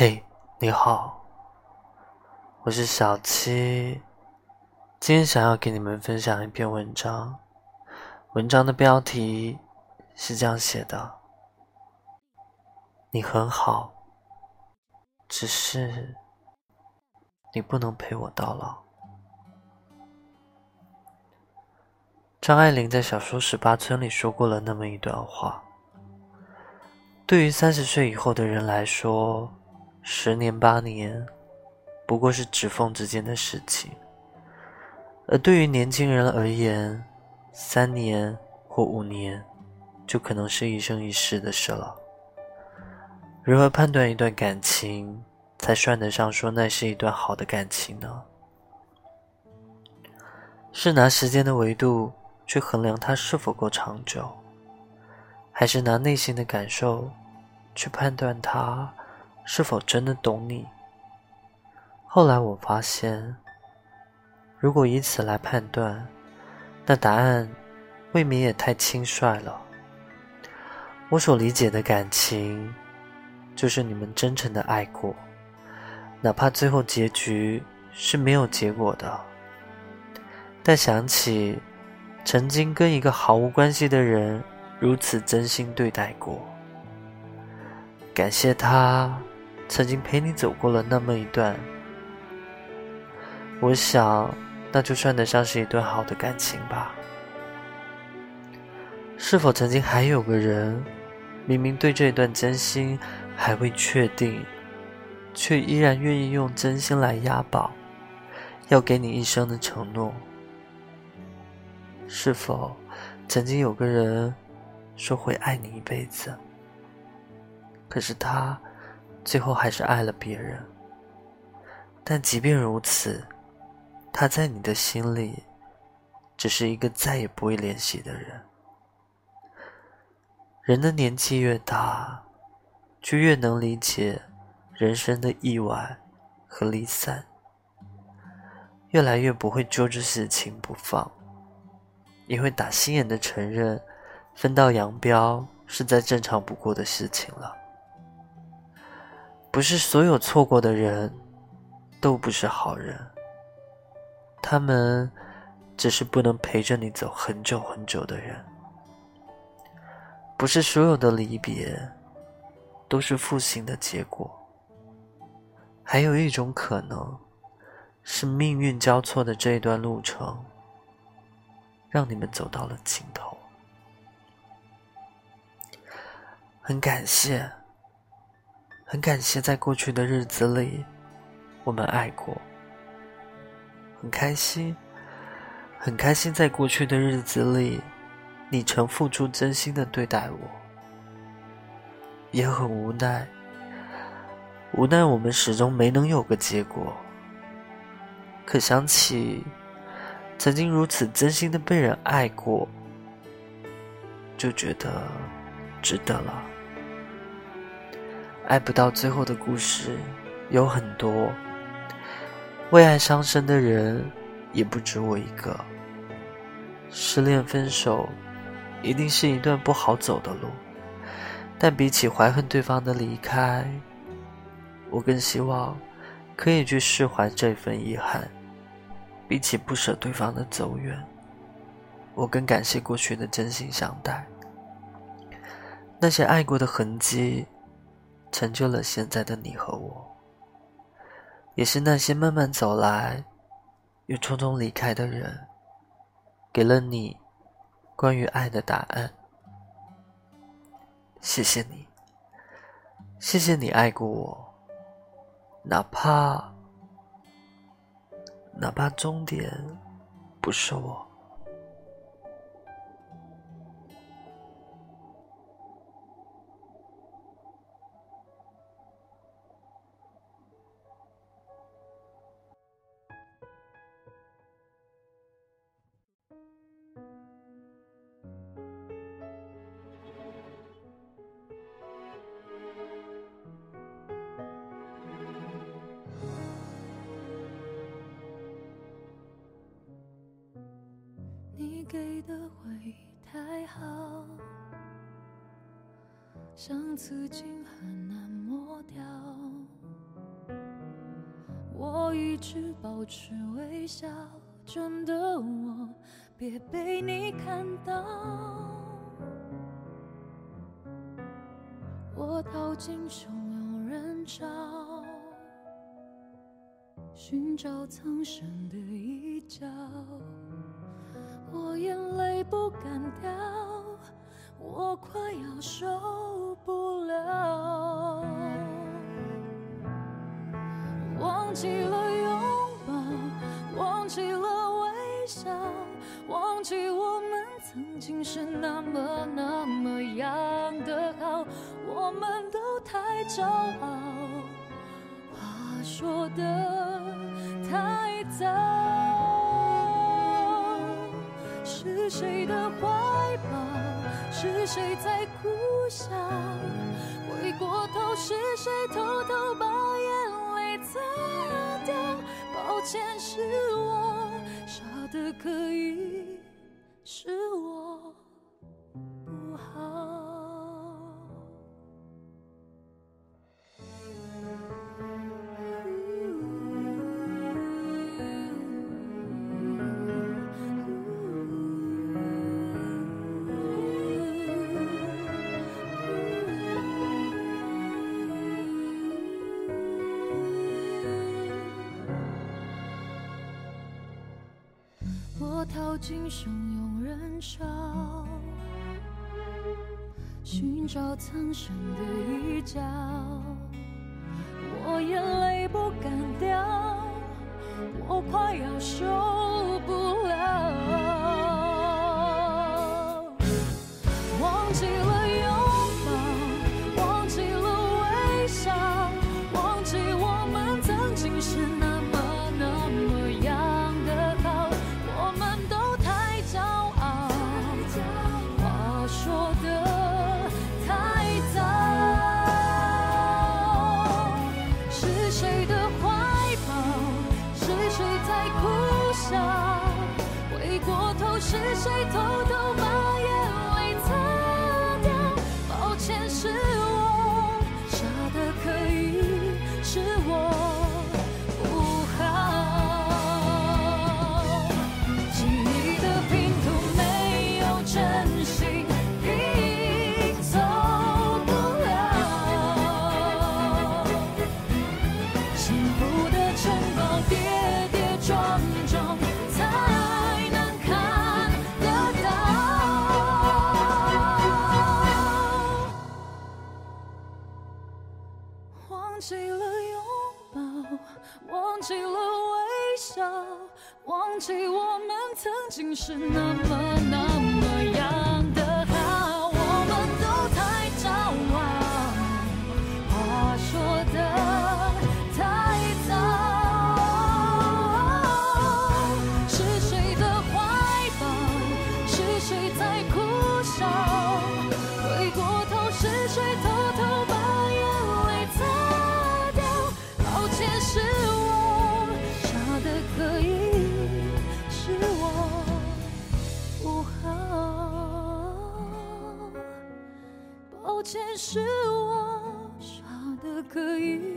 嘿，你好，我是小七，今天想要给你们分享一篇文章，文章的标题是这样写的：你很好，只是你不能陪我到老。张爱玲在小说《十八村》里说过了那么一段话，对于三十岁以后的人来说。十年八年，不过是指缝之间的事情；而对于年轻人而言，三年或五年，就可能是一生一世的事了。如何判断一段感情，才算得上说那是一段好的感情呢？是拿时间的维度去衡量它是否够长久，还是拿内心的感受去判断它？是否真的懂你？后来我发现，如果以此来判断，那答案未免也太轻率了。我所理解的感情，就是你们真诚的爱过，哪怕最后结局是没有结果的，但想起曾经跟一个毫无关系的人如此真心对待过，感谢他。曾经陪你走过了那么一段，我想那就算得上是一段好的感情吧。是否曾经还有个人，明明对这一段真心还未确定，却依然愿意用真心来押宝，要给你一生的承诺？是否曾经有个人说会爱你一辈子，可是他？最后还是爱了别人，但即便如此，他在你的心里，只是一个再也不会联系的人。人的年纪越大，就越能理解人生的意外和离散，越来越不会揪着事情不放，也会打心眼的承认，分道扬镳是再正常不过的事情了。不是所有错过的人，都不是好人。他们只是不能陪着你走很久很久的人。不是所有的离别，都是负心的结果。还有一种可能，是命运交错的这一段路程，让你们走到了尽头。很感谢。很感谢在过去的日子里，我们爱过。很开心，很开心在过去的日子里，你曾付出真心的对待我。也很无奈，无奈我们始终没能有个结果。可想起曾经如此真心的被人爱过，就觉得值得了。爱不到最后的故事有很多，为爱伤身的人也不止我一个。失恋分手一定是一段不好走的路，但比起怀恨对方的离开，我更希望可以去释怀这份遗憾。比起不舍对方的走远，我更感谢过去的真心相待，那些爱过的痕迹。成就了现在的你和我，也是那些慢慢走来又匆匆离开的人，给了你关于爱的答案。谢谢你，谢谢你爱过我，哪怕哪怕终点不是我。给的回忆太好，像刺青很难抹掉。我一直保持微笑，真的我别被你看到。我逃进汹涌人潮，寻找藏身的一角。我眼泪不敢掉，我快要受不了。忘记了拥抱，忘记了微笑，忘记我们曾经是那么那么样的好，我们都太骄傲，话说的太早。是谁的怀抱？是谁在苦笑？回过头，是谁偷偷把眼泪擦掉？抱歉，是我傻的可以，是我我逃进汹涌人潮，寻找苍生的一角。我眼泪不敢掉，我快要受忘记了拥抱，忘记了微笑，忘记我们曾经是那么难。是我傻的可以。